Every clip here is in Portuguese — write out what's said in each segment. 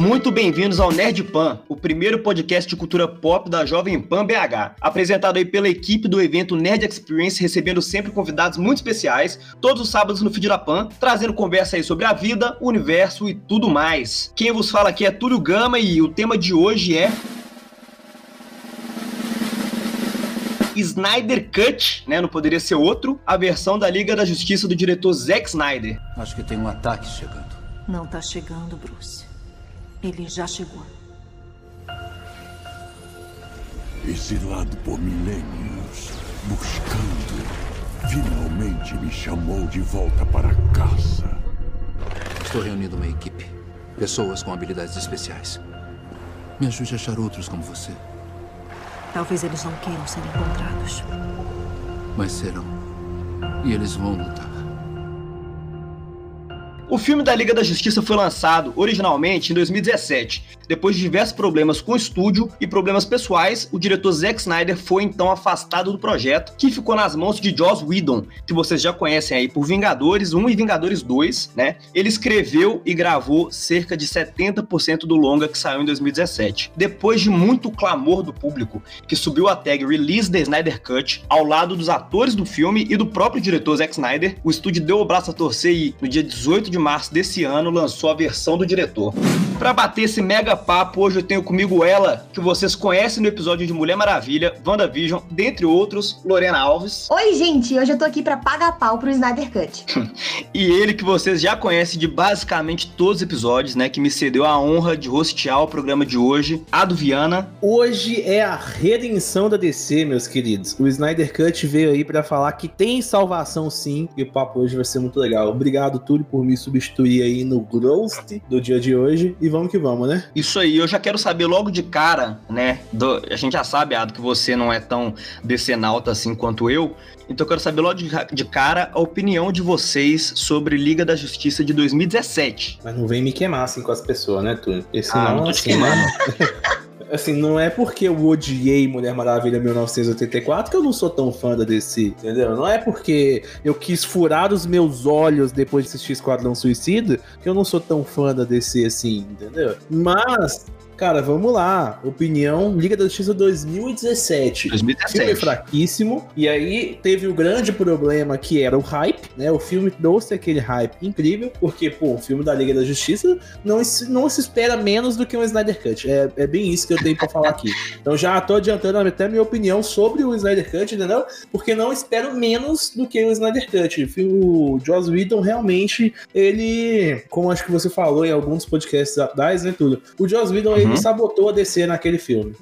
Muito bem-vindos ao Nerd Pan, o primeiro podcast de cultura pop da Jovem Pan BH. Apresentado aí pela equipe do evento Nerd Experience, recebendo sempre convidados muito especiais, todos os sábados no Feed da Pan, trazendo conversa aí sobre a vida, o universo e tudo mais. Quem vos fala aqui é Túlio Gama e o tema de hoje é Snyder Cut, né? Não poderia ser outro, a versão da Liga da Justiça do diretor Zack Snyder. Acho que tem um ataque chegando. Não tá chegando, Bruce. Ele já chegou. Exilado por milênios, buscando, finalmente me chamou de volta para casa. Estou reunindo uma equipe. Pessoas com habilidades especiais. Me ajude a achar outros como você. Talvez eles não queiram ser encontrados. Mas serão. E eles vão lutar. O filme da Liga da Justiça foi lançado originalmente em 2017. Depois de diversos problemas com o estúdio e problemas pessoais, o diretor Zack Snyder foi então afastado do projeto, que ficou nas mãos de Joss Whedon, que vocês já conhecem aí por Vingadores 1 e Vingadores 2, né? Ele escreveu e gravou cerca de 70% do longa que saiu em 2017. Depois de muito clamor do público, que subiu a tag Release the Snyder Cut ao lado dos atores do filme e do próprio diretor Zack Snyder, o estúdio deu o braço a torcer e no dia 18 de março desse ano, lançou a versão do diretor. Para bater esse mega papo, hoje eu tenho comigo ela, que vocês conhecem no episódio de Mulher Maravilha, WandaVision, dentre outros, Lorena Alves. Oi, gente, hoje eu tô aqui para pagar pau pro Snyder Cut. e ele que vocês já conhecem de basicamente todos os episódios, né, que me cedeu a honra de hostear o programa de hoje, Ado Viana. Hoje é a redenção da DC, meus queridos. O Snyder Cut veio aí para falar que tem salvação sim, e o papo hoje vai ser muito legal. Obrigado, Túlio, por me substituir aí no Ghost do dia de hoje. E vamos que vamos, né? Isso aí, eu já quero saber logo de cara, né? Do, a gente já sabe, Ado, que você não é tão decenalta assim quanto eu. Então eu quero saber logo de, de, cara a opinião de vocês sobre Liga da Justiça de 2017. Mas não vem me queimar assim com as pessoas, né, Túlio? Esse ah, não, não tô assim, te queimando. Né? assim, não é porque eu odiei Mulher Maravilha 1984 que eu não sou tão fã da DC, entendeu? Não é porque eu quis furar os meus olhos depois de assistir Esquadrão Suicida que eu não sou tão fã da DC assim, entendeu? Mas Cara, vamos lá. Opinião Liga da Justiça 2017. 2017. Filme fraquíssimo. E aí teve o grande problema que era o hype, né? O filme trouxe aquele hype incrível, porque, pô, o filme da Liga da Justiça não, não se espera menos do que um Snyder Cut. É, é bem isso que eu tenho pra falar aqui. Então já tô adiantando até minha opinião sobre o Snyder Cut, entendeu? Porque não espero menos do que o Snyder Cut. O Joss Whedon realmente, ele, como acho que você falou em alguns podcasts da né, tudo. O Joss Whedon, ele uhum. sabotou a DC naquele filme.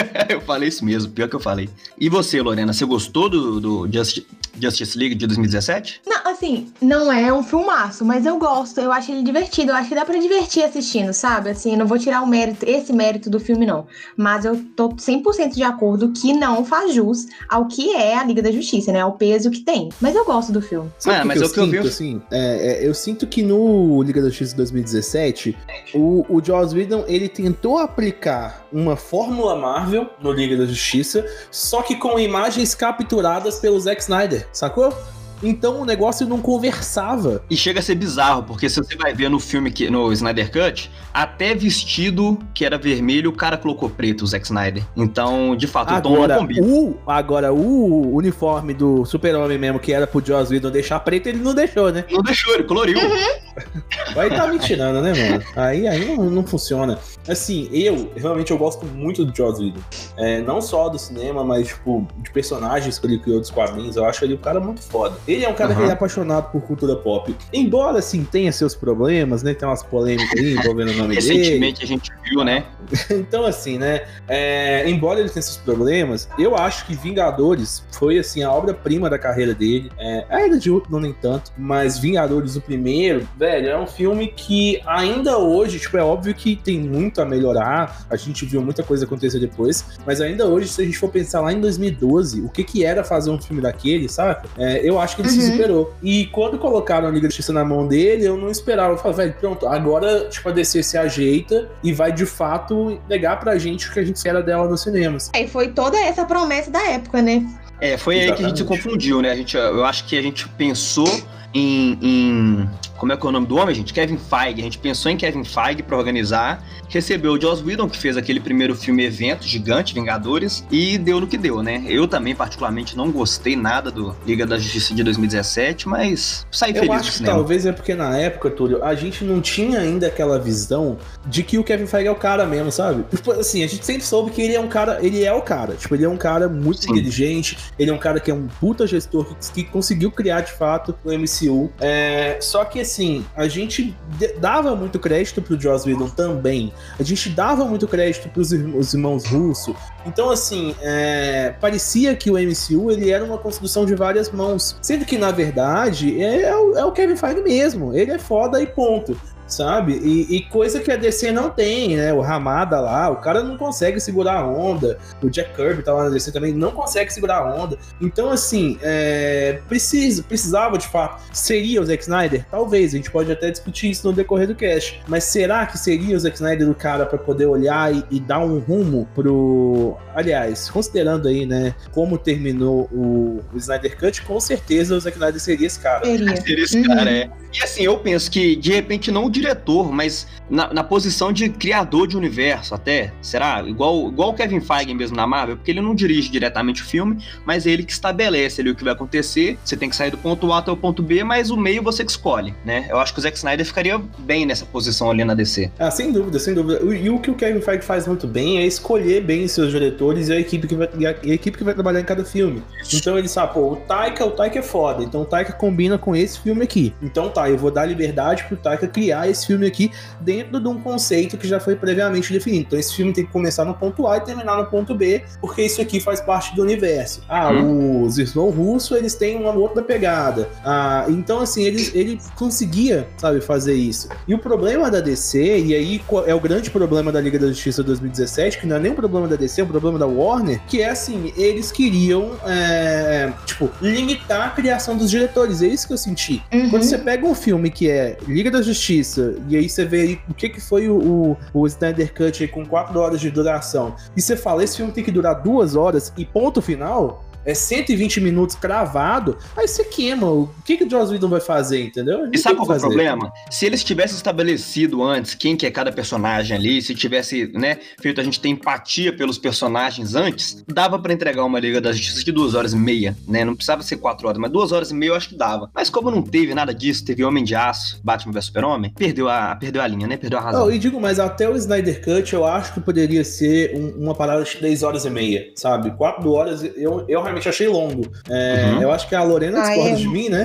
eu falei isso mesmo, pior que eu falei. E você, Lorena, você gostou do, do Just, Justice League de 2017? Não, assim, não é um filmaço, mas eu gosto, eu acho ele divertido, eu acho que dá pra divertir assistindo, sabe? Assim, não vou tirar o mérito, esse mérito do filme, não. Mas eu tô 100% de acordo que não faz jus ao que é a Liga da Justiça, né? Ao peso que tem. Mas eu gosto do filme. Sabe ah, mas que eu, eu sinto, vi... assim, é, é, eu sinto que no Liga da Justiça 2017, o, o Joss Whedon, ele tentou aplicar uma fórmula Marvel no Liga da Justiça, só que com imagens capturadas pelo Zack Snyder, sacou? Então o negócio não conversava. E chega a ser bizarro, porque se você vai ver no filme, que, no Snyder Cut, até vestido que era vermelho, o cara colocou preto, o Zack Snyder. Então, de fato, agora, o tom não combina. O, agora, o uniforme do super-homem mesmo, que era pro Joss Whedon deixar preto, ele não deixou, né? Não deixou, ele coloriu. Uhum. Aí tá me tirando, né, mano? Aí, aí não, não funciona. Assim, eu, realmente, eu gosto muito do Joss Whedon. É, não só do cinema, mas, tipo, de personagens que ele criou dos quadrinhos. Eu acho ele um cara muito foda. Ele é um cara uhum. que é apaixonado por cultura pop. Embora, assim, tenha seus problemas, né? Tem umas polêmicas aí envolvendo o nome Recentemente dele. a gente viu, né? então, assim, né? É, embora ele tenha seus problemas, eu acho que Vingadores foi, assim, a obra-prima da carreira dele. É, ainda de outro, não nem tanto. Mas Vingadores, o primeiro, velho, é um filme que ainda hoje, tipo, é óbvio que tem muito a melhorar. A gente viu muita coisa acontecer depois. Mas ainda hoje, se a gente for pensar lá em 2012, o que que era fazer um filme daquele, sabe? É, eu acho que ele uhum. se superou. E quando colocaram a Liga da Justiça na mão dele, eu não esperava. Eu falei, velho, pronto, agora, tipo, a DC se ajeita e vai de fato negar pra gente o que a gente espera dela nos cinemas. É, e foi toda essa promessa da época, né? É, foi Exatamente. aí que a gente se confundiu, né? A gente, eu acho que a gente pensou em, em como é que é o nome do homem, gente? Kevin Feige. A gente pensou em Kevin Feige para organizar, recebeu o Joss Whedon, que fez aquele primeiro filme evento gigante, Vingadores, e deu no que deu, né? Eu também, particularmente, não gostei nada do Liga da Justiça de 2017, mas saí Eu feliz acho do que cinema. talvez é porque na época, Túlio, a gente não tinha ainda aquela visão de que o Kevin Feige é o cara mesmo, sabe? Tipo, assim, a gente sempre soube que ele é um cara, ele é o cara. Tipo, ele é um cara muito Sim. inteligente, ele é um cara que é um puta gestor que, que conseguiu criar de fato o MCU. É, só que assim, a gente dava muito crédito pro Joss Whedon também. A gente dava muito crédito pros os irmãos Russo. Então, assim, é, parecia que o MCU ele era uma construção de várias mãos. Sendo que, na verdade, é, o- é o Kevin Feige mesmo. Ele é foda e ponto. Sabe? E, e coisa que a DC não tem, né? O Ramada lá, o cara não consegue segurar a onda. O Jack Kirby tá lá na DC também, não consegue segurar a onda. Então, assim, é, precisa, precisava de fato. Seria o Zack Snyder? Talvez, a gente pode até discutir isso no decorrer do cast. Mas será que seria o Zack Snyder o cara pra poder olhar e, e dar um rumo pro. Aliás, considerando aí, né, como terminou o, o Snyder Cut, com certeza o Zack Snyder seria esse cara. Seria. Seria esse Uhum. cara, é. E assim, eu penso que, de repente, não o diretor, mas na, na posição de criador de universo até, será? Igual, igual o Kevin Feige mesmo na Marvel, porque ele não dirige diretamente o filme, mas é ele que estabelece ali o que vai acontecer. Você tem que sair do ponto A até o ponto B, mas o meio você que escolhe, né? Eu acho que o Zack Snyder ficaria bem nessa posição ali na DC. Ah, sem dúvida, sem dúvida. E o que o Kevin Feige faz muito bem é escolher bem seus diretores e a equipe que vai, a, a equipe que vai trabalhar em cada filme. Então ele sabe, pô, o Taika, o Taika é foda, então o Taika combina com esse filme aqui. Então tá, eu vou dar liberdade pro Taika criar esse filme aqui dentro de um conceito que já foi previamente definido. Então esse filme tem que começar no ponto A e terminar no ponto B, porque isso aqui faz parte do universo. Ah, os Snow Russo, eles têm uma outra pegada. Ah, então assim, ele, ele conseguia, sabe, fazer isso. E o problema da DC, e aí é o grande problema da Liga da Justiça 2017, que não é nem um problema da DC, é um problema da Warner, que é assim, eles queriam, é, tipo, limitar a criação dos diretores. É isso que eu senti. Uhum. Quando você pega um filme que é Liga da Justiça, e aí você vê aí o que, que foi o, o, Snyder Cut com 4 horas de duração, e você fala, esse filme tem que durar 2 horas e ponto final, é 120 minutos cravado, aí você queima. O que, que o Joss Whedon vai fazer, entendeu? Não E sabe qual é o problema? Se eles tivessem estabelecido antes quem que é cada personagem ali, se tivesse, né, feito a gente ter empatia pelos personagens antes, dava pra entregar uma Liga da Justiça de duas horas e meia, né? Não precisava ser quatro horas, mas duas horas e meia eu acho que dava. Mas como não teve nada disso, teve Homem de Aço, Batman vs Super-Homem, perdeu a, perdeu a linha, né? Perdeu a razão. Não, e digo, mas até o Snyder Cut eu acho que poderia ser um- uma parada de 3 horas e meia, sabe? 4 horas eu, eu realmente achei longo. É, Uhum. Eu acho que a Lorena Ah, discorda é. de mim, né?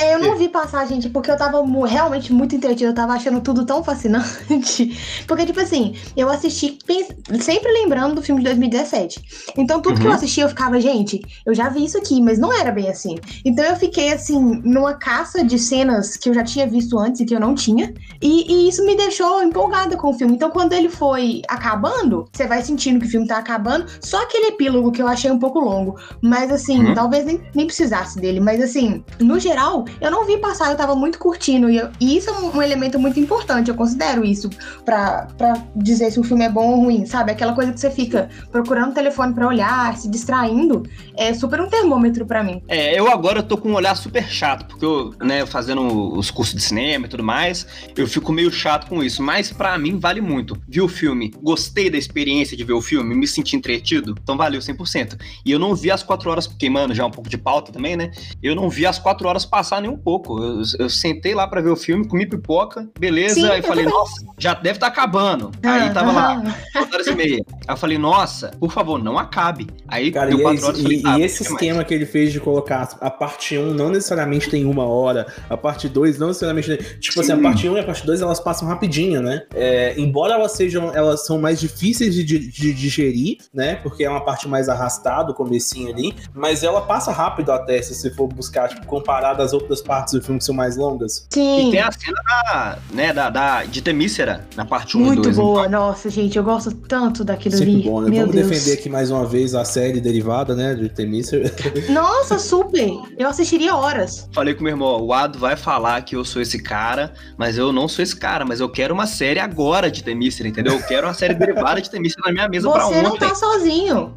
É, eu não vi passar, gente, porque eu tava realmente muito entretida, eu tava achando tudo tão fascinante. Porque, tipo assim, eu assisti pens- sempre lembrando do filme de 2017. Então, tudo que eu Uhum. assisti, eu ficava, gente, eu já vi isso aqui, mas não era bem assim. Então, eu fiquei, assim, numa caça de cenas que eu já tinha visto antes e que eu não tinha. E, e isso me deixou empolgada com o filme. Então, quando ele foi acabando, você vai sentindo que o filme tá acabando. Só aquele epílogo que eu achei um pouco longo. Mas, assim, Uhum. talvez nem, nem precisasse dele. Mas, assim, no geral, eu não vi passar, eu tava muito curtindo. E, eu- e isso é um, um elemento muito importante. Eu considero isso pra, pra dizer se um filme é bom ou ruim, sabe? Aquela coisa que você fica procurando o telefone pra olhar, se distraindo. É super um termômetro pra mim. É, eu agora tô com um olhar super chato, porque eu, né, fazendo os cursos de cinema e tudo mais, eu fico meio chato com isso, mas pra mim vale muito. Vi o filme, gostei da experiência de ver o filme, me senti entretido, então valeu 100%. E eu não vi as quatro horas, queimando já um pouco de pauta também, né? Eu não vi as quatro horas passar nem um pouco. Eu, eu sentei lá pra ver o filme, comi pipoca, beleza, Sim, eu falei, também. nossa, já deve estar acabando. Aí tava lá, quatro horas e meia. Aí eu falei, nossa, por favor, não acabe. Aí Cara, deu e, quatro esse, horas, e- falei, e ah, esse não quer mais. esquema que ele fez de colocar a parte 1 não necessariamente tem uma hora, a parte 2 não necessariamente tem. Tipo assim, a Sim. parte 1 e a parte 2 elas passam rapidinho, né? É, embora elas sejam, elas são mais difíceis de, di- de digerir, né? Porque é uma parte mais arrastada, o comecinho ali, mas ela passa rápido até, se você for buscar, tipo, comparado às outras partes do filme que são mais longas. Sim. E tem a cena da, né, da, da, de Temícera na parte 1 e Muito 2. boa, nossa, gente, eu gosto tanto daquilo Sempre ali. bom, né? Meu Vamos Deus. defender aqui mais uma vez a série derivada, né? De Temisser. Nossa, super! Eu assistiria horas. Falei com meu irmão, o Ado vai falar que eu sou esse cara, mas eu não sou esse cara, mas eu quero uma série agora de Temícera, entendeu? Eu quero uma série derivada de Temícera na minha mesa pra Você não ontem. tá sozinho.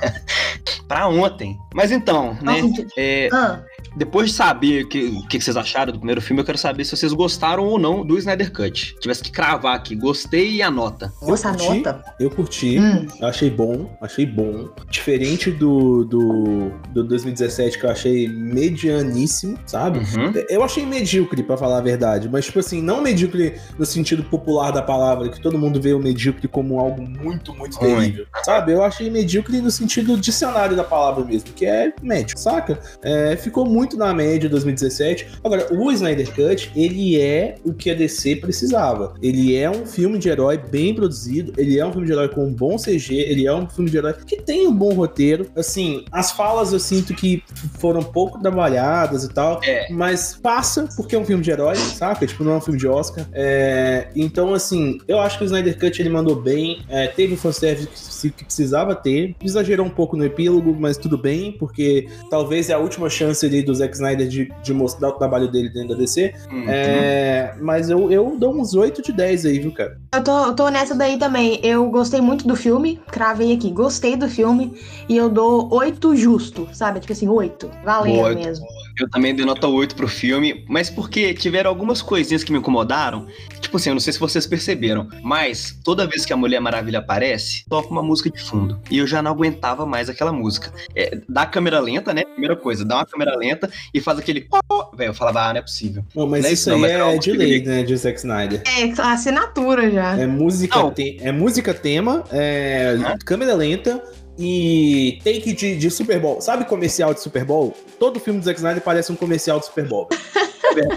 Pra ontem. Mas então, né? Gente. é, Ah, depois de saber o que, que, que vocês acharam do primeiro filme, eu quero saber se vocês gostaram ou não do Snyder Cut. Tivesse que cravar aqui, gostei e a nota. Nossa, eu curti, nota? Eu curti, Hum. achei bom, achei bom. Diferente do, do, do 2017, que eu achei medianíssimo, sabe? Uhum. Eu achei medíocre, pra falar a verdade, mas, tipo assim, não medíocre no sentido popular da palavra, que todo mundo vê o medíocre como algo muito, muito Ruim. terrível, sabe? Eu achei medíocre no sentido dicionário da palavra mesmo, que é médio, saca? É, ficou muito na média 2017. Agora, o Snyder Cut, ele é o que a DC precisava. Ele é um filme de herói bem produzido, ele é um filme de herói com um bom CG, ele é um filme de herói que tem um bom roteiro. Assim, as falas eu sinto que foram pouco trabalhadas e tal, É. mas passa porque é um filme de herói, saca? Tipo, não é um filme de Oscar. É, então, assim, eu acho que o Snyder Cut ele mandou bem, é, teve o fanservice que, que precisava ter, exagerou um pouco no epílogo, mas tudo bem, porque talvez é a última chance ali do Zack Snyder de, de mostrar o trabalho dele dentro da DC. Uhum. É, mas eu, eu dou uns 8 de 10 aí, viu, cara? Eu tô, eu tô nessa daí também. Eu gostei muito do filme, cravei aqui, gostei do filme e eu dou oito justo, sabe? Tipo assim, oito. Valendo Oito. mesmo. Eu também dei nota 8 pro filme, mas porque tiveram algumas coisinhas que me incomodaram. Tipo assim, eu não sei se vocês perceberam, mas toda vez que a Mulher Maravilha aparece, toca uma música de fundo. E eu já não aguentava mais aquela música. É, dá câmera lenta, né? Primeira coisa, dá uma câmera lenta e faz aquele. Velho, eu falava, ah, não é possível. Não, mas Não é isso isso não, aí mas é é de música lei, né, de Zack Snyder. É assinatura já. É música, te- é música tema, é câmera lenta e take de, de Super Bowl. Sabe comercial de Super Bowl? Todo filme do Zack Snyder parece um comercial de Super Bowl.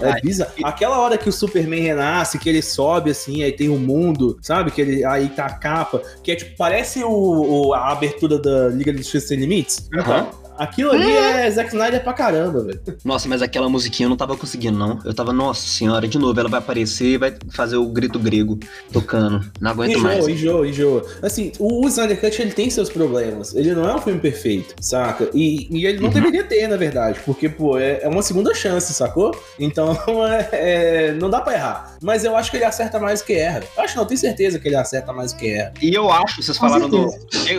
É bizarro. Aquela hora que o Superman renasce, que ele sobe assim, aí tem o mundo, sabe? Que ele aí tá a capa, que é tipo, parece o, o- a abertura da Liga da Justiça Sem Limites. Aham. Aquilo ali é Zack Snyder pra caramba, velho. Nossa, mas aquela musiquinha eu não tava conseguindo, não. Eu tava, nossa senhora, de novo, ela vai aparecer e vai fazer o grito grego tocando. Não aguento mais. Enjoa, enjoa, enjoa. Assim, o Snyder Cut ele tem seus problemas. Ele não é um filme perfeito, saca? E, e ele não Uhum. deveria ter, na verdade, porque, pô, é, é uma segunda chance, sacou? Então, é- é, não dá pra errar. Mas eu acho que ele acerta mais do que erra. Eu acho, não, tenho certeza que ele acerta mais do que erra. E eu acho, vocês falaram do,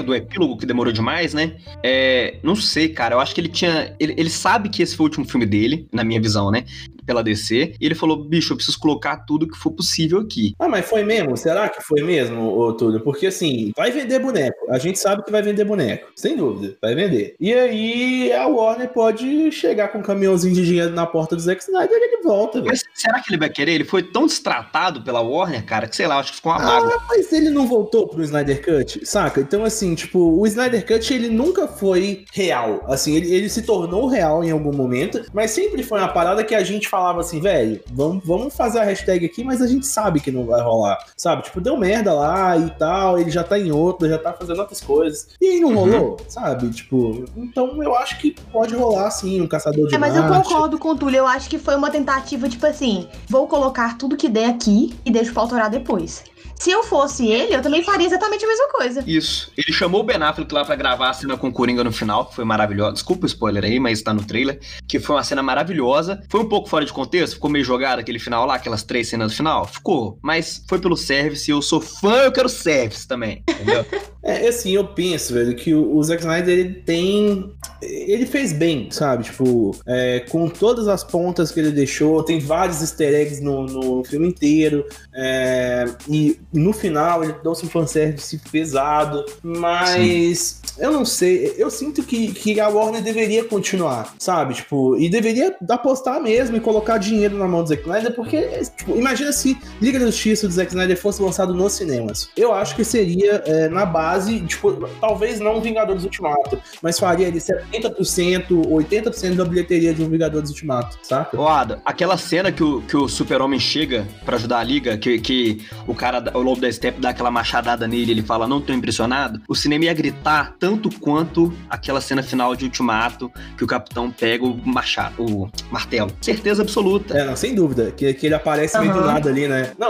do epílogo que demorou demais, né? É, não sei, cara. Eu acho que ele tinha. Ele, ele sabe que esse foi o último filme dele, na minha visão, né? Pela DC. E ele falou: bicho, eu preciso colocar tudo que for possível aqui. Ah, mas foi mesmo? Será que foi mesmo, ô Túlio? Porque assim, vai vender boneco. A gente sabe que vai vender boneco. Sem dúvida, vai vender. E aí a Warner pode chegar com um caminhãozinho de dinheiro na porta do Zack Snyder e ele volta, velho. Mas será que ele vai querer? Ele foi tão destratado pela Warner, cara, que sei lá, acho que ficou uma mágoa. Ah, mas ele não voltou pro Snyder Cut, saca? Então, assim, tipo, o Snyder Cut, ele nunca foi real. Assim, ele, ele se tornou real em algum momento, mas sempre foi uma parada que a gente falava assim, velho, vamos, vamos fazer a hashtag aqui, mas a gente sabe que não vai rolar, sabe? Tipo, deu merda lá e tal, ele já tá em outra, já tá fazendo outras coisas. E aí não Uhum. rolou, sabe? Tipo, então eu acho que pode rolar, sim, um caçador de É, mas eu Marte. concordo com o Túlio. Eu acho que foi uma tentativa, tipo assim, vou colocar tudo que der aqui e deixo pra autorar depois. Se eu fosse ele, eu também faria exatamente a mesma coisa. Isso. Ele chamou o Ben Affleck lá pra gravar a cena com o Coringa no final, que foi maravilhosa. Desculpa o spoiler aí, mas tá no trailer. Que foi uma cena maravilhosa. Foi um pouco fora de contexto, ficou meio jogado aquele final lá, aquelas três cenas do final. Ficou. Mas foi pelo service, eu sou fã, eu quero service também. Entendeu? É, assim, eu penso, velho, que o, o Zack Snyder, ele tem... Ele fez bem, sabe? Tipo, é, com todas as pontas que ele deixou, tem vários easter eggs no, no filme inteiro, é, e no final ele trouxe um fanservice pesado, mas eu não sei, eu sinto que, que a Warner deveria continuar, sabe? Tipo, e deveria apostar mesmo e colocar dinheiro na mão do Zack Snyder, porque, tipo, imagina se Liga da Justiça do Zack Snyder fosse lançado nos cinemas. Eu acho que seria é, na base, tipo, talvez não Vingadores Ultimato, mas faria ali 70%, 80% da bilheteria de um Vingadores Ultimato, saca? Ô, Ada, aquela cena que o, que o super-homem chega pra ajudar a liga, que, que o cara, o lobo da Step dá aquela machadada nele, ele fala, não tô impressionado, o cinema ia gritar tanto quanto aquela cena final de Ultimato, que o capitão pega o machado, o martelo. Certeza absoluta. É, não, sem dúvida, que, que ele aparece meio do nada ali, né? Não,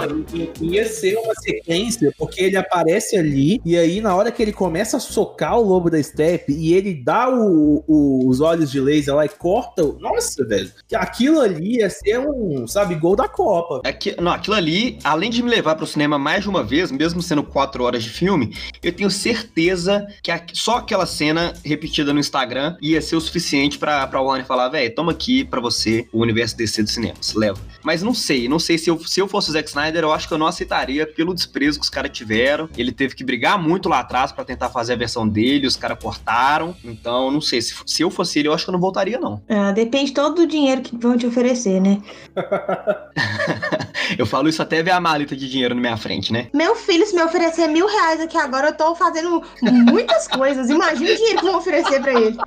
ia ser uma sequência, porque ele aparece ali, e aí na hora que ele começa a socar o lobo da Step, e ele dá o, o- o- os olhos de laser lá e corta. Nossa, velho. Que aquilo ali ia ser um, sabe, gol da Copa. É que, não, aquilo ali, além de me levar pro cinema mais de uma vez, mesmo sendo quatro horas de filme, eu tenho certeza que a- só aquela cena repetida no Instagram ia ser o suficiente pra, pra Warner falar, velho, toma aqui pra você o universo DC dos cinemas, leva. Mas não sei, não sei se eu, se eu fosse o Zack Snyder, eu acho que eu não aceitaria pelo desprezo que os caras tiveram. Ele teve que brigar muito lá atrás pra tentar fazer a versão dele, os caras cortaram. Então, não sei, se, se eu fosse ele, eu acho que eu não voltaria, não. Ah, depende todo do dinheiro que vão te oferecer, né? Eu falo isso até ver a maleta de dinheiro na minha frente, né? Meu filho, se me oferecer mil reais aqui agora, eu tô fazendo muitas coisas. Imagina o dinheiro que vão oferecer pra ele.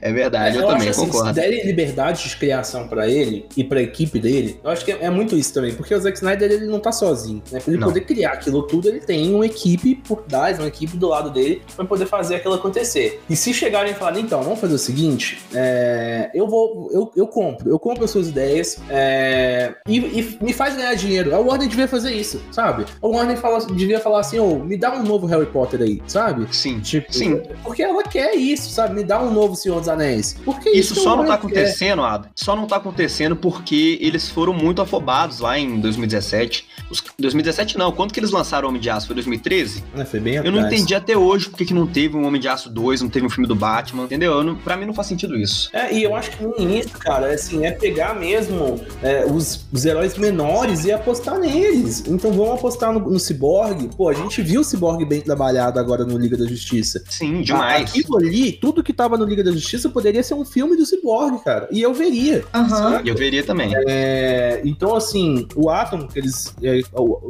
É verdade, eu, também acho assim, concordo. se derem liberdade de criação pra ele e pra equipe dele, eu acho que é, é muito isso também, porque o Zack Snyder ele não tá sozinho, né? Pra ele Não. poder criar aquilo tudo, ele tem uma equipe por trás, uma equipe do lado dele pra poder fazer aquilo acontecer. E se chegarem e falarem, então, vamos fazer o seguinte, é, eu vou, eu, eu compro, eu compro as suas ideias é, e, e me faz ganhar dinheiro. A Warner devia fazer isso, sabe? A Warner fala, devia falar assim, ô, me dá um novo Harry Potter aí, sabe? Sim. Tipo, Sim. porque ela quer isso, sabe? Me dá um novo Senhor dos Anéis. Porque Isso que só não tá quer. acontecendo, Adam. Só não tá acontecendo porque eles foram muito afobados lá em 2017. Os, 2017 não, quando que eles lançaram o Homem de Aço? Foi 2013? É, foi bem Eu não atrás. entendi até hoje porque que não teve um Homem de Aço 2, não teve um filme do Batman, entendeu? Eu não, pra mim não faz sentido isso. É, e eu acho que no início, cara, assim, é pegar mesmo é, os, os heróis menores e apostar neles. Então vamos apostar no, no Cyborg. Pô, a gente viu o Cyborg bem trabalhado agora no Liga da Justiça. Sim, demais. Aquilo ali, tudo que tava no Liga da Justiça poderia ser um filme do Cyborg, cara. E eu veria. Aham. E eu veria também. É, então, assim, o Atom que eles é,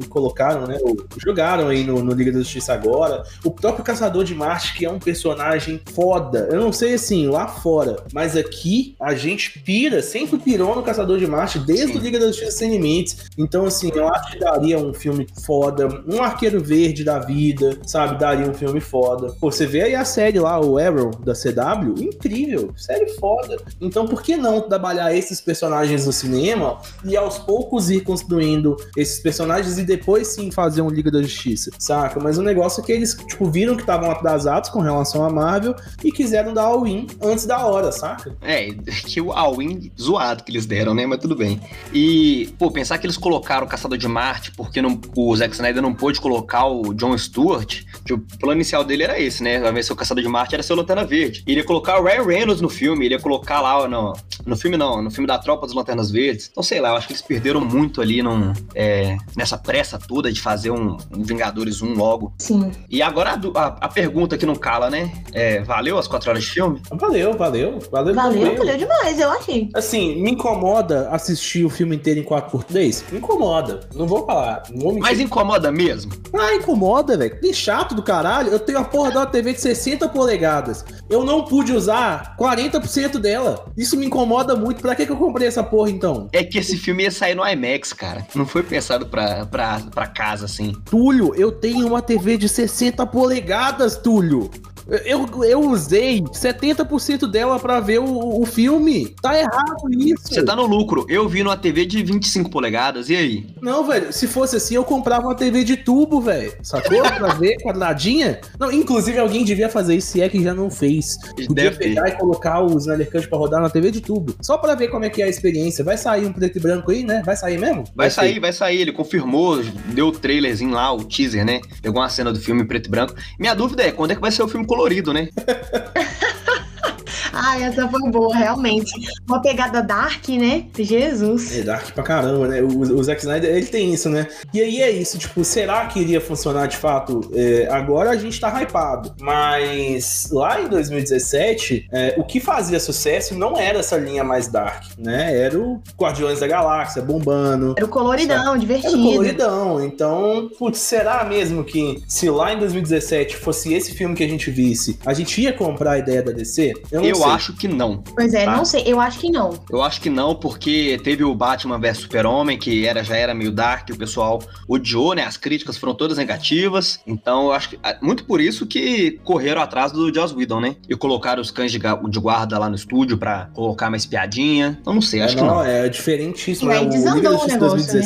colocaram, né? o- jogaram aí no, no Liga da Justiça agora. O próprio Caçador de Marte, que é um personagem foda. Eu não sei assim, lá fora, mas aqui a gente pira, sempre pirou no Caçador de Marte, desde Sim. o Liga da Justiça Sem Limites. Então, assim, eu acho que daria um filme foda. Um arqueiro verde da vida, sabe? Daria um filme foda. Pô, você vê aí a série lá, o Arrow da CW, incrível, série foda. Então, por que não trabalhar esses personagens no cinema e aos poucos ir construindo esses personagens e depois sim fazer um Liga da Justiça, saca? Mas o negócio é que eles, tipo, viram que estavam atrasados com relação à Marvel e quiseram dar all-in antes da hora, saca? É, que o All-In zoado que eles deram, né? Mas tudo bem. E, pô, pensar que eles colocaram o Caçador de Marte porque não, o Zack Snyder não pôde colocar o John Stewart, o plano inicial dele era esse, né? Vai ver se o Caçador de Marte era ser o Lanterna Verde. Ele ia colocar o Ryan Reynolds no filme, ele ia colocar lá, no, no filme não, no filme da Tropa dos Lanternas Verdes. Então, sei lá, eu acho que eles perderam muito ali num, é, nessa pressa toda de fazer um, um Vingadores 1 logo. Sim. E agora a, a- a pergunta que não cala, né? É, valeu as quatro horas de filme? Valeu, valeu. Valeu, Valeu, valeu demais, eu achei. Assim, me incomoda assistir o filme inteiro em 4x3? Me incomoda. Não vou falar. Não vou. Mas incomoda mesmo? Ah, incomoda, velho. Que chato do caralho. Eu tenho a porra uma TV de 60 polegadas. Eu não pude usar 40% dela. Isso me incomoda muito. Pra que, que eu comprei essa porra então? É que esse filme ia sair no IMAX, cara. Não foi pensado pra, pra, pra casa, assim. Túlio, eu tenho uma TV de 60 polegadas, Túlio. Eu, eu usei 70% dela pra ver o, o filme. Tá errado isso. Você tá no lucro. Eu vi numa TV de 25 polegadas, e aí? Não, velho, se fosse assim, eu comprava uma TV de tubo, velho. Sacou? Pra ver quadradinha. Não, inclusive alguém devia fazer isso, se é que já não fez. Podia Deve ter. pegar e colocar o Snyder Cut pra rodar na TV de tubo. Só pra ver como é que é a experiência. Vai sair um preto e branco aí, né? Vai sair mesmo? Vai ser. sair, vai sair. Ele confirmou, deu o trailerzinho lá, o teaser, né? Pegou uma cena do filme preto e branco. Minha dúvida é, quando é que vai ser o filme colorido, né? Ai, essa foi boa, realmente. Uma pegada dark, né? Jesus. É dark pra caramba, né? O, o Zack Snyder, ele tem isso, né? E aí é isso, tipo, será que iria funcionar de fato? É, agora a gente tá hypado. Mas lá em 2017, é, o que fazia sucesso não era essa linha mais dark, né? Era o Guardiões da Galáxia bombando. Era o coloridão, Era divertido. coloridão. Então, putz, será mesmo que se lá em 2017 fosse esse filme que a gente visse, a gente ia comprar a ideia da DC? Eu não Eu. Acho que não. Pois é, Tá. não sei, eu acho que não. Eu acho que não, porque teve o Batman vs Super-Homem, que era, já era meio dark, o pessoal odiou, né? As críticas foram todas negativas. Então, eu acho que. ah, Muito por isso que correram atrás do Joss Whedon, né? E colocaram os cães de, de guarda lá no estúdio pra colocar mais piadinha. Eu não sei, acho é, que não. é diferentíssimo. E aí né? O desandou o negócio, né?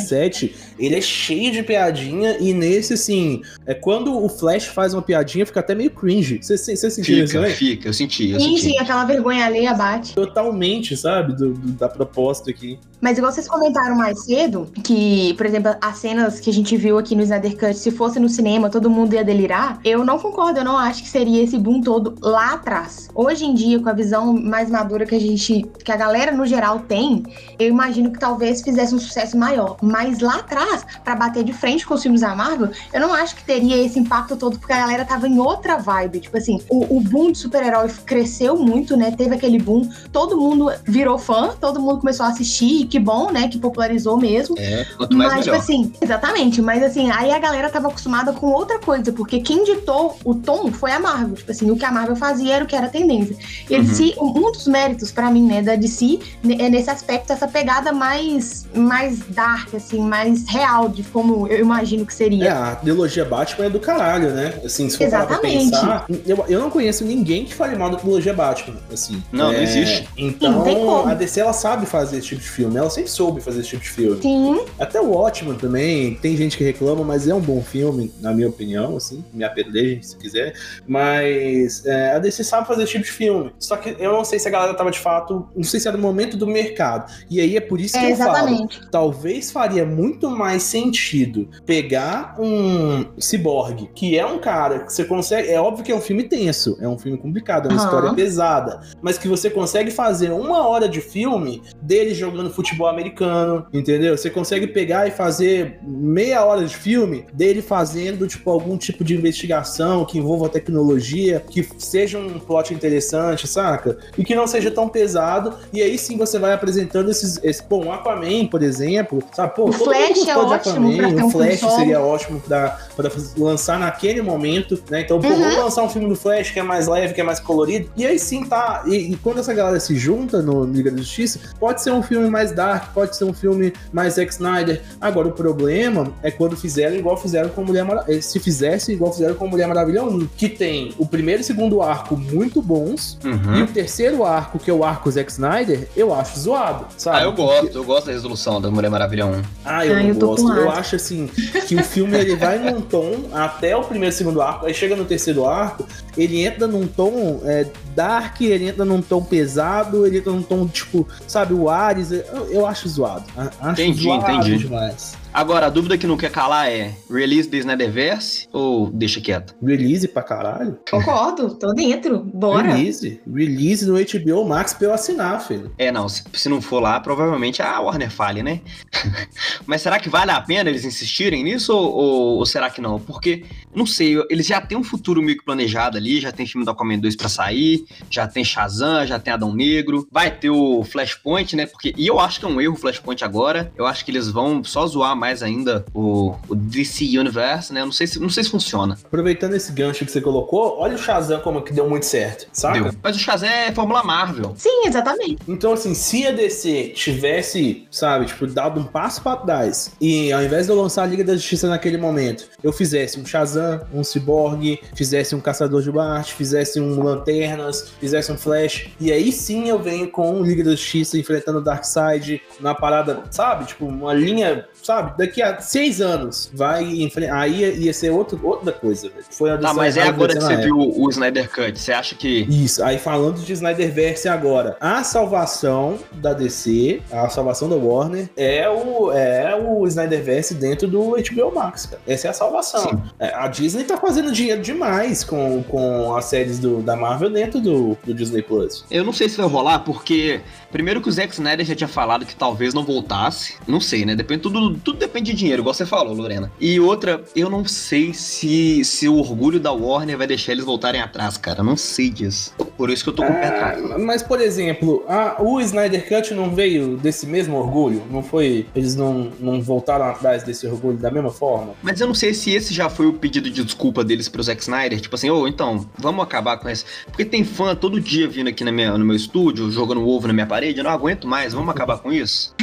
2017, ele é cheio de piadinha e nesse, assim, é quando o Flash faz uma piadinha, fica até meio cringe. Você, sentiu isso, Fica, né? fica, eu senti, eu Sim, senti. sim, aquela vergonha alheia bate. Totalmente, sabe? Do, do- da proposta aqui. Mas igual vocês comentaram mais cedo, que, por exemplo, as cenas que a gente viu aqui no Snyder Cut, se fosse no cinema, todo mundo ia delirar, eu não concordo, eu não acho que seria esse boom todo lá atrás. Hoje em dia, com a visão mais madura que a gente, que a galera no geral tem, eu imagino que talvez fizesse um sucesso maior. Mas lá atrás, pra bater de frente com os filmes da Marvel, eu não acho que teria esse impacto todo, porque a galera tava em outra vibe. Tipo assim, o, o boom de super-herói cresceu muito, né? Teve aquele boom, todo mundo virou fã, todo mundo começou a assistir, que bom, né? Que popularizou mesmo. É, quanto mais Mas, tipo melhor. assim, exatamente, mas assim, aí a galera tava acostumada com outra coisa, porque quem ditou o tom foi a Marvel. Tipo assim, o que a Marvel fazia era o que era tendência. E a Uhum. DC, um dos méritos pra mim, né, da DC, ne- é nesse aspecto, essa pegada mais, mais dark, assim, mais real de como eu imagino que É, seria. a trilogia Batman é do caralho, né? Assim, se for parar pra Exatamente. pensar, eu, eu não conheço ninguém que fale mal da trilogia Batman, assim. Não, não É, existe. Então, Não tem como. a DC, ela sabe fazer esse tipo de filme. Ela sempre soube fazer esse tipo de filme. Sim, Até o Watchman também, tem gente que reclama, mas é um bom filme, na minha opinião, assim, me apedrejem se quiser. Mas é, a DC sabe fazer esse tipo de filme. Só que eu não sei se a galera tava de fato, não sei se era o momento do mercado. E aí é por isso que é, eu falo. exatamente. Talvez faria muito mais sentido pegar um ciborgue, que é um cara que você consegue. É óbvio que é um filme tenso, é um filme complicado, é uma Aham. história pesada, mas que você consegue fazer uma hora de filme dele jogando futebol americano, entendeu? Você consegue pegar e fazer meia hora de filme dele fazendo, tipo, algum tipo de investigação que envolva tecnologia, que seja um plot interessante, saca? E que não seja tão pesado. E aí sim você vai apresentando esses. Esse, pô, um Aquaman, por exemplo, sabe? Pô, O Flash é ótimo o um Flash solo. seria ótimo pra, pra lançar naquele momento, né? Então, pô, Uhum. vamos lançar um filme do Flash que é mais leve, que é mais colorido. E aí sim tá. E, e quando essa galera se junta no Liga da Justiça, pode ser um filme mais dark, pode ser um filme mais Zack Snyder. Agora, o problema é quando fizeram igual fizeram com Mulher Maravilha. Se fizesse igual fizeram com Mulher Maravilha 1, que tem o primeiro e segundo arco muito bons, e Uhum. o terceiro arco, que é o arco Zack Snyder, eu acho zoado, sabe? Ah, eu gosto, eu gosto da resolução da Mulher Maravilha 1. Ah, eu Ah, não eu gosto. Eu acho assim que o filme ele vai num tom até o primeiro e segundo arco, aí chega no terceiro arco, ele entra num tom é, dark, ele entra num tom pesado, ele entra num tom tipo, sabe, o Ares. Eu, eu acho zoado. Acho Entendi, zoado entendi. demais. Agora, a dúvida que não quer calar é: release do Snyderverse ou deixa quieto? Release pra caralho. Concordo, tô dentro. Bora. Release. Release no HBO Max pra eu assinar, filho. É, não, se, se não for lá, provavelmente a Warner fale, né? Mas será que vale a pena eles insistirem nisso ou, ou- ou será que não? Porque, não sei, eles já têm um futuro meio que planejado ali, já tem filme do Aquaman 2 pra sair, já tem Shazam, já tem Adão Negro, vai ter o Flashpoint, né? Porque, e eu acho que é um erro o Flashpoint agora, eu acho que eles vão só zoar mais ainda o, o DC Universe, né? Eu não sei se, não sei se funciona. Aproveitando esse gancho que você colocou, olha o Shazam como que deu muito certo? Deu. Mas o Shazam é Fórmula Marvel. Sim, exatamente. Então, assim, se a DC tivesse, sabe, tipo, dado um passo pra trás e ao invés de eu lançar a Liga da Justiça naquele momento, eu fizesse um Shazam, um Cyborg, fizesse um Caçador de Marte, fizesse um Lanternas, fizesse um Flash, e aí sim eu venho com o Liga da Justiça enfrentando o Darkseid na parada, sabe, tipo, uma linha, sabe, daqui a seis anos vai enfrentar, aí ia, ser outro, outra coisa, velho. Foi a Tá, decisão mas é agora que você viu o Snyder Cut, você acha que Isso, aí falando de Snyderverse agora, a salvação da DC, a salvação da Warner, é o, é o Snyderverse dentro do HBO Max, cara. Essa é a salvação. É, a Disney tá fazendo dinheiro demais com, com as séries do, da Marvel dentro do, do Disney Plus. Eu não sei se vai rolar, porque Primeiro que o Zack Snyder já tinha falado que talvez não voltasse. Não sei, né? Depende, tudo, tudo depende de dinheiro, igual você falou, Lorena. E outra, eu não sei se, se o orgulho da Warner vai deixar eles voltarem atrás, cara. Não sei disso. Por isso que eu tô com o pé atrás. Ah, mas, por exemplo, a- o Snyder Cut não veio desse mesmo orgulho? Não foi? Eles não, não voltaram atrás desse orgulho da mesma forma? Mas eu não sei se esse já foi o pedido de desculpa deles pro Zack Snyder. Tipo assim, ô, então, vamos acabar com esse. Porque tem fã todo dia vindo aqui na minha, no meu estúdio, jogando ovo na minha parede. Eu não aguento mais, vamos acabar com isso?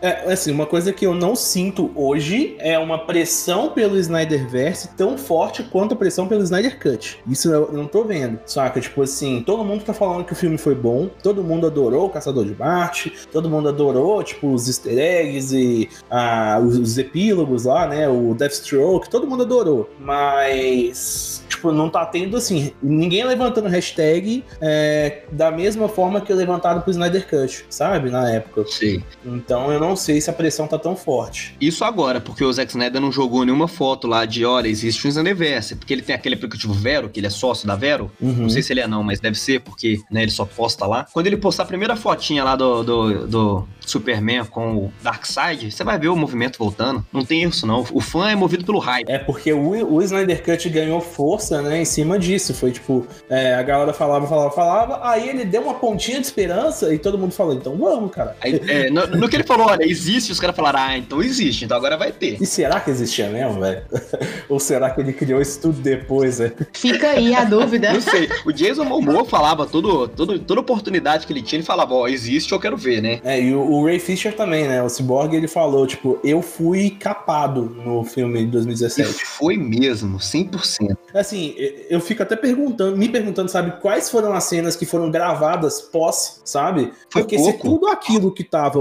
É, assim, uma coisa que eu não sinto hoje é uma pressão pelo Snyderverse tão forte quanto a pressão pelo Snyder Cut. Isso eu não tô vendo. Saca? Tipo assim, todo mundo tá falando que o filme foi bom, todo mundo adorou o Caçador de Marte, todo mundo adorou, tipo, os easter eggs e ah, os, os epílogos lá, né? O Deathstroke, todo mundo adorou. Mas, tipo, não tá tendo assim, ninguém levantando hashtag é, da mesma forma que levantaram pro Snyder Cut, sabe? Na época. Sei. Então eu não sei se a pressão tá tão forte. Isso agora, porque o Zack Snyder não jogou nenhuma foto lá de, olha, existe um Snyderverse. Porque ele tem aquele aplicativo Vero, que ele é sócio da Vero. Uhum. Não sei se ele é não, mas deve ser, porque né, ele só posta lá. Quando ele postar a primeira fotinha lá do, do, do Superman com o Darkseid, você vai ver o movimento voltando. Não tem isso, não. O fã é movido pelo hype. É porque o, o Snyder Cut ganhou força, né, em cima disso. Foi tipo, é, a galera falava, falava, falava, aí ele deu uma pontinha de esperança e todo mundo falou, então vamos, cara. Aí, é, no, no que ele falou, olha, existe, os caras falaram, ah, então existe, então agora vai ter. E será que existia mesmo, velho? Ou será que ele criou isso tudo depois, né? Fica aí a dúvida. Não sei. O Jason Momoa falava todo, todo, toda oportunidade que ele tinha, ele falava, ó, existe, eu quero ver, né? É, e o, o Ray Fisher também, né? O Cyborg, ele falou, tipo, eu fui capado no filme de E 2017. foi mesmo, 100%. Assim, eu- fico até perguntando, me perguntando, sabe, quais foram as cenas que foram gravadas pós, sabe? Foi Porque se pouco. tudo aquilo que tava,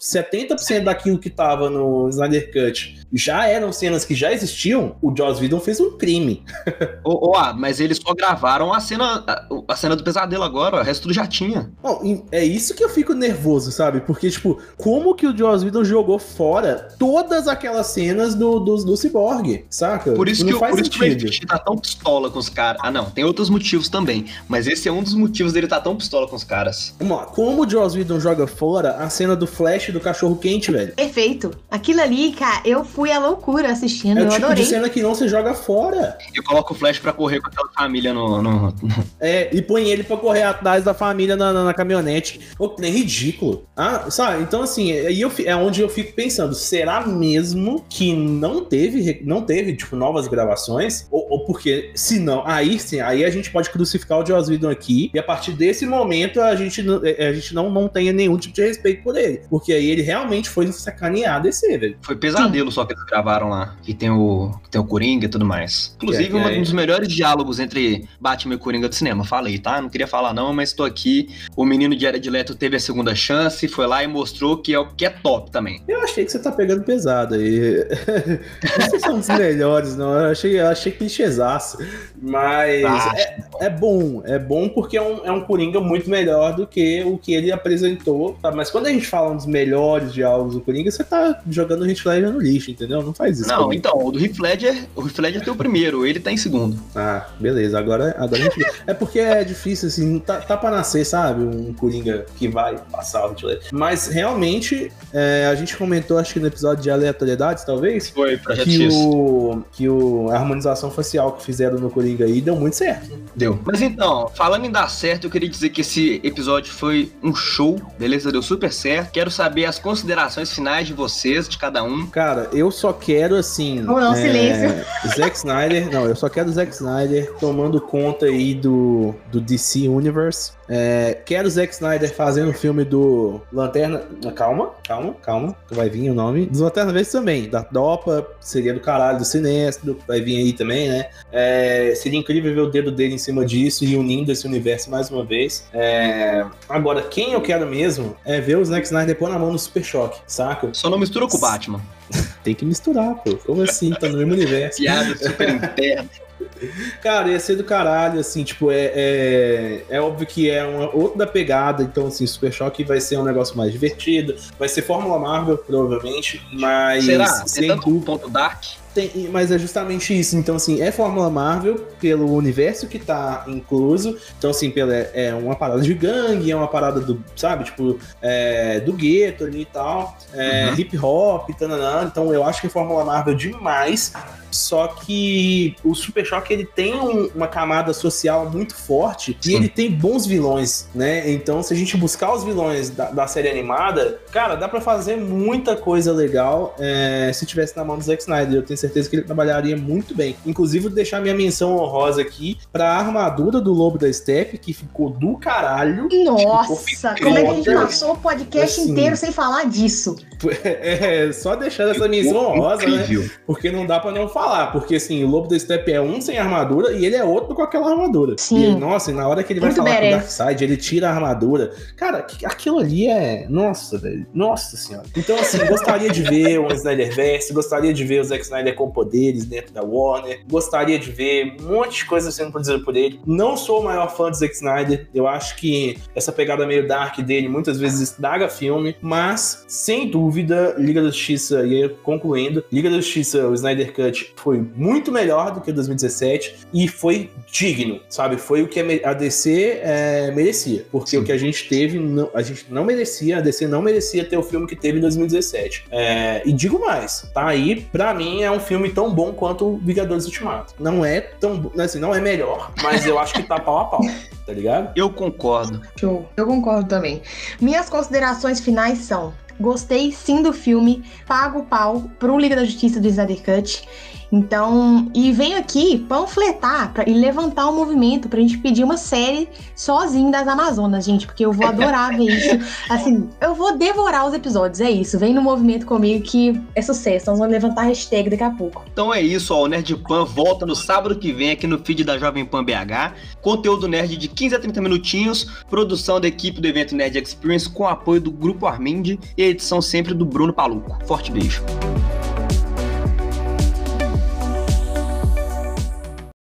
70% daquilo que tava no Snyder Cut já eram cenas que já existiam, o Joss Whedon fez um crime. Ô, ô, ah, mas eles só gravaram a cena, a, a cena do pesadelo agora, o resto tudo já tinha. E é isso que eu fico nervoso, sabe? Porque, tipo, como que o Joss Whedon jogou fora todas aquelas cenas do, do, do Cyborg, saca? Por isso, não que, o- faz por isso que o Ray sentido. Fisher tá tão pistola com os caras. Ah, não, tem outros motivos também. Mas esse é um dos motivos dele tá tão pistola com os caras. Vamos lá, Como o Joss Whedon joga fora a cena do Flash do cachorro quente, velho? Perfeito. Aquilo ali, cara, eu fui à loucura assistindo. É o eu tipo adorei. de cena que não se joga fora. Eu coloco o Flash pra correr com aquela família no. no- É, e põe ele pra correr atrás da família na, na, na caminhonete. Pô, nem ridículo. Ah, sabe? Então, assim, aí eu, fi- é onde eu fico pensando: será mesmo que não teve, não teve, tipo, novas gravações? Ou, ou porque, se não, aí sim, aí a gente pode crucificar o Joss Whedon aqui, e a partir desse momento a gente, não- é, a gente não, não tenha nenhum tipo de respeito por ele. Porque aí ele realmente foi sacanear a DC, velho. Foi pesadelo só que eles gravaram lá. Que tem o, que tem o Coringa e tudo mais. Inclusive, é- é- um dos melhores diálogos entre Batman e Coringa do cinema. Falei, tá? Não queria falar não, mas tô aqui. O menino de Jared Leto teve a segunda chance, foi lá e mostrou que é o que é top também. Eu achei que você tá pegando pesado aí. Se são os melhores, não. Eu achei, eu achei clichêzaço. Mas Ah, é, é bom. É bom porque é um, é um Coringa muito melhor do que o que ele apresentou. tá? Mas quando a gente fala dos melhores diálogos do Coringa, você tá jogando o Heath Ledger no lixo, entendeu? Não faz isso. Não, comigo. então, o do Heath Ledger, o Heath Ledger tem o primeiro, ele tá em segundo. Ah, beleza. Agora, agora a gente... É porque é difícil, assim, tá, tá pra nascer, sabe? Um Coringa que vai passar o Heath Ledger. Mas realmente, é, a gente comentou, acho que no episódio de aleatoriedades, talvez, Foi, que o, que o, a harmonização facial que fizeram no Coringa aí deu muito certo. Deu. Mas então, falando em dar certo, eu queria dizer que esse episódio foi um show, beleza? Deu super certo. Quero saber as considerações finais de vocês, de cada um. Cara, eu só quero assim. Ou não, silêncio. Zack Snyder. Não, eu só quero o Zack Snyder tomando conta aí do, do DC Universe. É, quero o Zack Snyder fazendo o filme do Lanterna. Calma, calma, calma. Que vai vir o nome. Dos Lanterna Verde também. Da Dopa, seria do caralho do Sinestro. Vai vir aí também, né? É, seria incrível ver o dedo dele em cima disso e unindo esse universo mais uma vez. É, agora, quem eu quero mesmo é ver o Zack Snyder pôr na mão no Super Choque, saca? Só não mistura com o Batman. Tem que misturar, pô. Como assim? Tá no mesmo universo. Piada super interna. Cara, ia ser do caralho, assim, tipo, é, é, é óbvio que é uma outra pegada, então, assim, Super Choque vai ser um negócio mais divertido, vai ser Fórmula Marvel, provavelmente, mas Será? Tem sem tanto dúvida. ponto dark? Tem, mas é justamente isso. Então, assim, é Fórmula Marvel pelo universo que tá incluso. Então, assim, pela, é uma parada de gangue, é uma parada do, sabe, tipo, é, do gueto ali e tal. É, Uhum. hip hop, tananã. Então, eu acho que é Fórmula Marvel demais. Só que o Super Choque ele tem um- uma camada social muito forte Sim. e ele tem bons vilões, né? Então, se a gente buscar os vilões da, da série animada, cara, dá pra fazer muita coisa legal é, se tivesse na mão do Zack Snyder. Eu tenho certeza que ele trabalharia muito bem. Inclusive, vou deixar minha menção honrosa aqui pra armadura do Lobo da Steppe, que ficou do caralho. Nossa, como é que a gente passou o podcast Assim. inteiro sem falar disso? É, só deixando essa menção honrosa, né? Porque não dá pra não falar. Porque assim, o Lobo da Steppe é um sem armadura e ele é outro com aquela armadura. Sim. E, nossa, e na hora que ele vai Muito falar com o badass. Darkseid, ele tira a armadura. Cara, aquilo ali é. Nossa, velho. Nossa senhora. Então, assim, gostaria de ver um Snyderverse, gostaria de ver o Zack Snyder com poderes dentro da Warner, gostaria de ver um monte de coisa sendo produzida por ele. Não sou o maior fã do Zack Snyder. Eu acho que essa pegada meio dark dele muitas vezes estraga filme, mas, sem dúvida, Liga da Justiça, e concluindo, Liga da Justiça, o Snyder Cut foi muito melhor do que o 2017 e foi digno, sabe? Foi o que a DC é, merecia. Porque Sim. o que a gente teve, não- a gente não merecia, a DC não merecia ter o filme que teve em 2017. É, e digo mais, tá aí, pra mim é um filme tão bom quanto o Vingadores Ultimato. Não é tão, assim, não é melhor, mas eu acho que tá pau a pau, tá ligado? Eu concordo. Show. Eu concordo também. Minhas considerações finais são: gostei sim do filme, pago o pau pro Liga da Justiça do Snyder Cut. Então, e venho aqui panfletar pra, e levantar um movimento pra gente pedir uma série sozinho das Amazonas, gente, porque eu vou adorar ver isso. Assim, eu vou devorar os episódios, é isso. Vem no movimento comigo que é sucesso. Nós vamos levantar a hashtag daqui a pouco. Então é isso, ó. O Nerd Pan volta no sábado que vem aqui no feed da Jovem Pan BH. Conteúdo nerd de 15 a 30 minutinhos, produção da equipe do evento Nerd Experience com apoio do Grupo Armind e edição sempre do Bruno Paluco. Forte beijo.